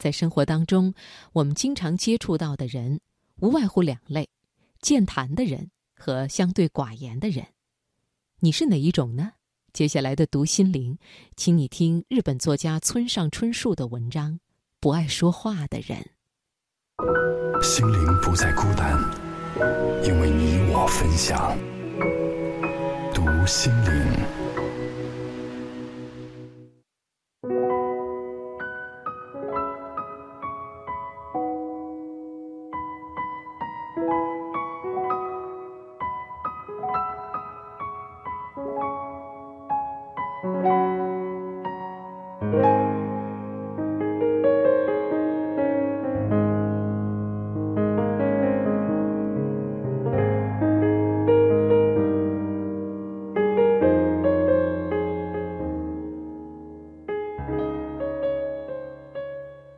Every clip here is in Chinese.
在生活当中，我们经常接触到的人，无外乎两类：健谈的人和相对寡言的人。你是哪一种呢？接下来的读心灵，请你听日本作家村上春树的文章《不爱说话的人》。心灵不再孤单，因为你我分享。读心灵。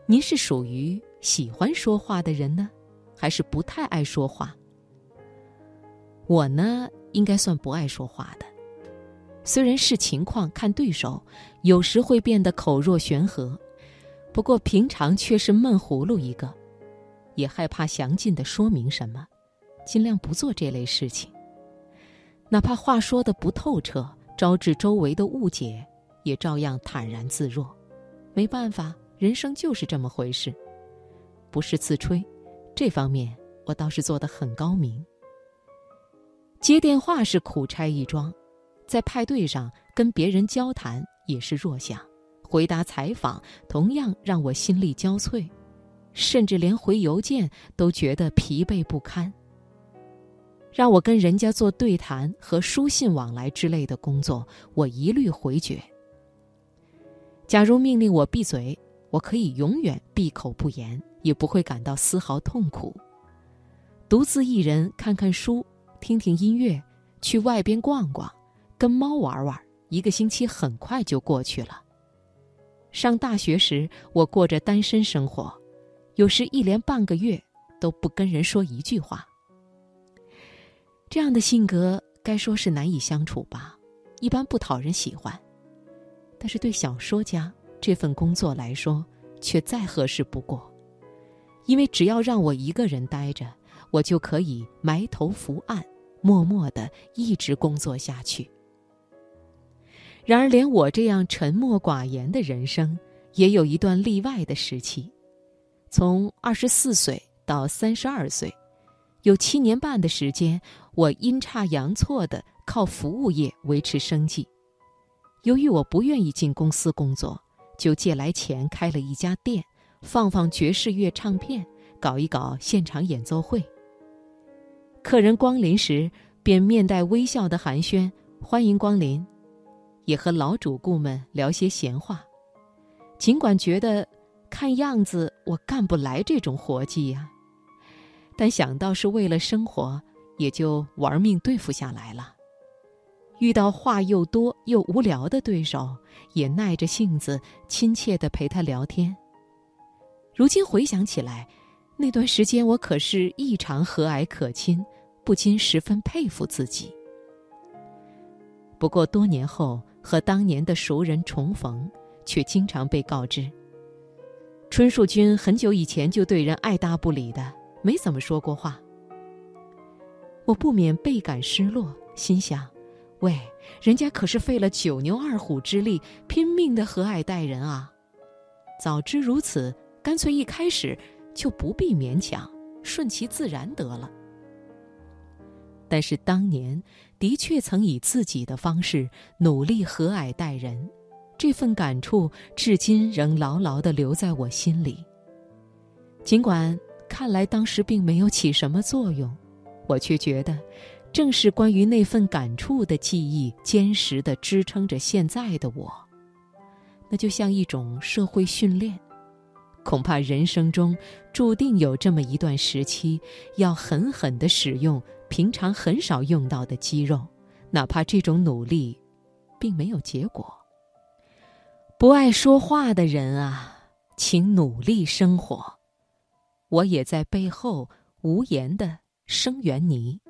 您是属于喜欢说话的人呢，还是不太爱说话？我呢，应该算不爱说话的。虽然视情况看对手，有时会变得口若悬河，不过平常却是闷葫芦一个，也害怕详尽的说明什么，尽量不做这类事情。哪怕话说的不透彻，招致周围的误解，也照样坦然自若。没办法。人生就是这么回事，不是自吹，这方面我倒是做得很高明。接电话是苦差一桩，在派对上跟别人交谈也是弱项，回答采访同样让我心力交瘁，甚至连回邮件都觉得疲惫不堪。让我跟人家做对谈和书信往来之类的工作，我一律回绝。假如命令我闭嘴。我可以永远闭口不言，也不会感到丝毫痛苦。独自一人看看书，听听音乐，去外边逛逛，跟猫玩玩，一个星期很快就过去了。上大学时，我过着单身生活，有时一连半个月都不跟人说一句话。这样的性格该说是难以相处吧，一般不讨人喜欢。但是对小说家。这份工作来说，却再合适不过，因为只要让我一个人待着，我就可以埋头伏案，默默的一直工作下去。然而，连我这样沉默寡言的人生，也有一段例外的时期。从二十四岁到三十二岁，有七年半的时间，我阴差阳错的靠服务业维持生计。由于我不愿意进公司工作。就借来钱开了一家店，放放爵士乐唱片，搞一搞现场演奏会。客人光临时，便面带微笑的寒暄，欢迎光临，也和老主顾们聊些闲话。尽管觉得看样子我干不来这种活计呀，但想到是为了生活，也就玩命对付下来了。遇到话又多又无聊的对手，也耐着性子亲切的陪他聊天。如今回想起来，那段时间我可是异常和蔼可亲，不禁十分佩服自己。不过多年后和当年的熟人重逢，却经常被告知：春树君很久以前就对人爱答不理的，没怎么说过话。我不免倍感失落，心想。喂，人家可是费了九牛二虎之力，拼命的和蔼待人啊！早知如此，干脆一开始就不必勉强，顺其自然得了。但是当年的确曾以自己的方式努力和蔼待人，这份感触至今仍牢牢的留在我心里。尽管看来当时并没有起什么作用，我却觉得。正是关于那份感触的记忆，坚实的支撑着现在的我。那就像一种社会训练，恐怕人生中注定有这么一段时期，要狠狠的使用平常很少用到的肌肉，哪怕这种努力，并没有结果。不爱说话的人啊，请努力生活。我也在背后无言的声援你。